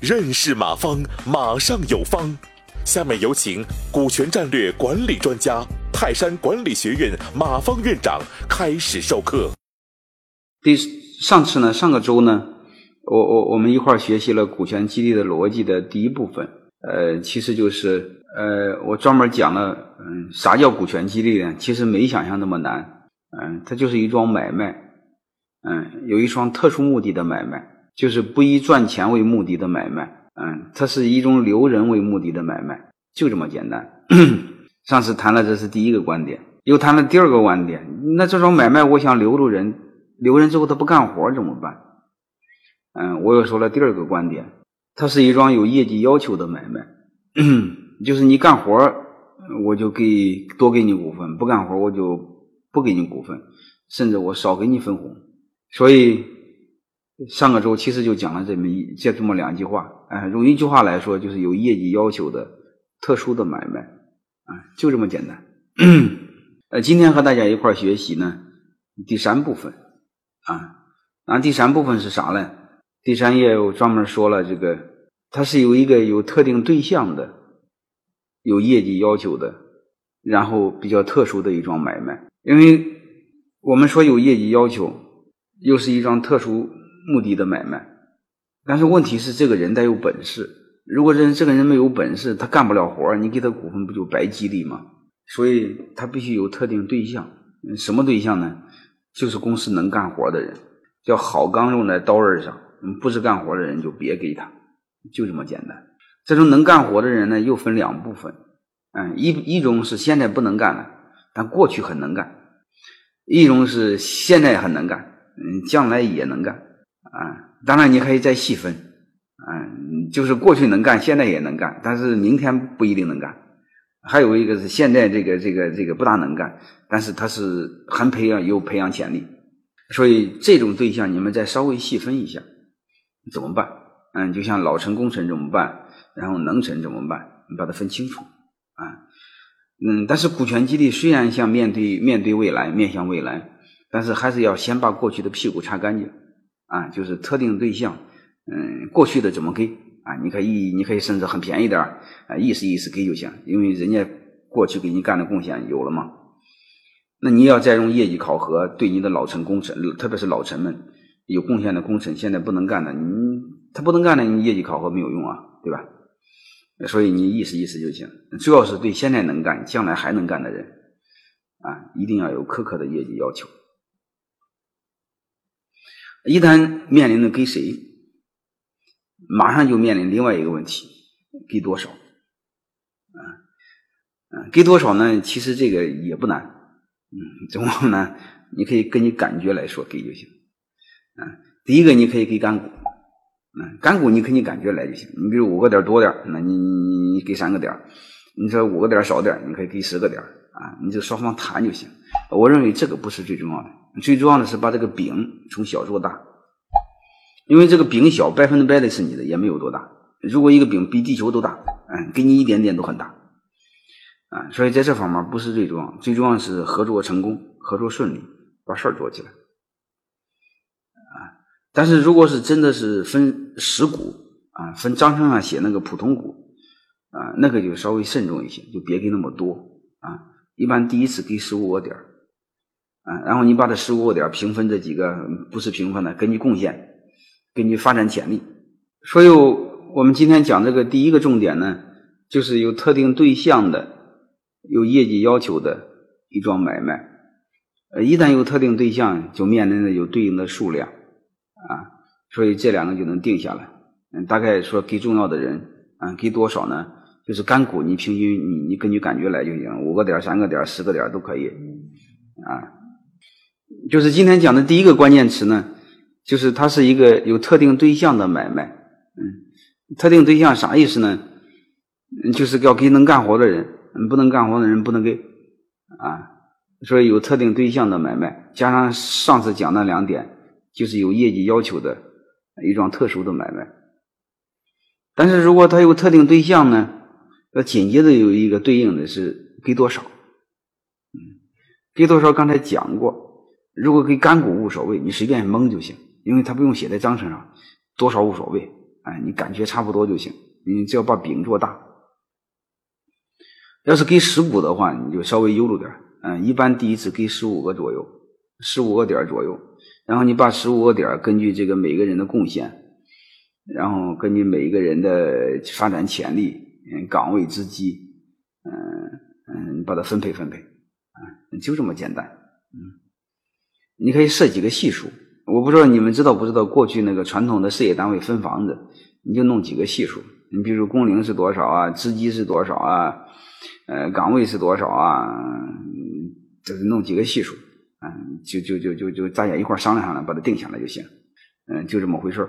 认识马方，马上有方。下面有请股权战略管理专家、泰山管理学院马方院长开始授课。第上次呢，上个周呢，我我我们一块儿学习了股权激励的逻辑的第一部分。呃，其实就是呃，我专门讲了，嗯，啥叫股权激励呢？其实没想象那么难。嗯，它就是一桩买卖，嗯，有一双特殊目的的买卖，就是不以赚钱为目的的买卖。嗯，它是一种留人为目的的买卖，就这么简单。上次谈了，这是第一个观点，又谈了第二个观点。那这种买卖，我想留住人，留人之后他不干活怎么办？嗯，我又说了第二个观点，它是一桩有业绩要求的买卖，就是你干活，我就给多给你股份；不干活，我就不给你股份，甚至我少给你分红。所以。上个周其实就讲了这么一这这么两句话，哎，用一句话来说，就是有业绩要求的特殊的买卖，啊，就这么简单。呃，今天和大家一块学习呢，第三部分，啊，那第三部分是啥呢？第三页我专门说了，这个它是有一个有特定对象的，有业绩要求的，然后比较特殊的一桩买卖，因为我们说有业绩要求，又是一桩特殊。目的的买卖，但是问题是这个人得有本事。如果人这个人没有本事，他干不了活你给他股份不就白激励吗？所以他必须有特定对象。什么对象呢？就是公司能干活的人，叫好钢用在刀刃上。不是干活的人就别给他，就这么简单。这种能干活的人呢，又分两部分。嗯，一一种是现在不能干了，但过去很能干；一种是现在很能干，嗯，将来也能干。啊，当然你可以再细分，嗯，就是过去能干，现在也能干，但是明天不一定能干。还有一个是现在这个这个这个不大能干，但是他是很培养有培养潜力，所以这种对象你们再稍微细分一下，怎么办？嗯，就像老成功臣怎么办？然后能臣怎么办？你把它分清楚啊。嗯，但是股权激励虽然像面对面对未来，面向未来，但是还是要先把过去的屁股擦干净。啊，就是特定对象，嗯，过去的怎么给啊？你可以，你可以甚至很便宜点啊，意思意思给就行，因为人家过去给你干的贡献有了嘛。那你要再用业绩考核，对你的老臣功臣，特别是老臣们有贡献的功臣，现在不能干的，你他不能干的，你业绩考核没有用啊，对吧？所以你意思意思就行，主要是对现在能干、将来还能干的人啊，一定要有苛刻的业绩要求。一旦面临着给谁，马上就面临另外一个问题：给多少？啊，嗯，给多少呢？其实这个也不难，嗯，怎么呢？你可以根据感觉来说给就行。啊，第一个你可以给干股，嗯，干股你根据感觉来就行。你比如五个点多点那你你你给三个点你说五个点少点你可以给十个点啊，你就双方谈就行。我认为这个不是最重要的。最重要的是把这个饼从小做大，因为这个饼小，百分之百的是你的，也没有多大。如果一个饼比地球都大，嗯，给你一点点都很大，啊，所以在这方面不是最重要，最重要的是合作成功、合作顺利，把事儿做起来，啊。但是如果是真的是分实股啊，分章程上写那个普通股啊，那个就稍微慎重一些，就别给那么多啊。一般第一次给十五个点。啊，然后你把这十五个点平分这几个不是平分的，根据贡献，根据发展潜力。所以，我们今天讲这个第一个重点呢，就是有特定对象的、有业绩要求的一桩买卖。呃，一旦有特定对象，就面临着有对应的数量啊，所以这两个就能定下来。嗯，大概说给重要的人啊，给多少呢？就是干股，你平均你你根据感觉来就行，五个点、三个点、十个点都可以啊。就是今天讲的第一个关键词呢，就是它是一个有特定对象的买卖。嗯，特定对象啥意思呢？就是要给能干活的人，不能干活的人不能给啊。所以有特定对象的买卖，加上上次讲的两点，就是有业绩要求的一桩特殊的买卖。但是如果它有特定对象呢，要紧接着有一个对应的是给多少？嗯，给多少？刚才讲过。如果给干股无所谓，你随便蒙就行，因为它不用写在章程上，多少无所谓，哎，你感觉差不多就行，你只要把饼做大。要是给实股的话，你就稍微悠着点嗯，一般第一次给十五个左右，十五个点左右，然后你把十五个点根据这个每个人的贡献，然后根据每一个人的发展潜力、嗯岗位之机，嗯嗯，把它分配分配，啊，就这么简单，嗯，你可以设几个系数，我不知道你们知道不知道，过去那个传统的事业单位分房子，你就弄几个系数，你比如工龄是多少啊，职级是多少啊。呃，岗位是多少啊？就是弄几个系数，嗯，就就就就就大家一块商量商量，把它定下来就行。嗯，就这么回事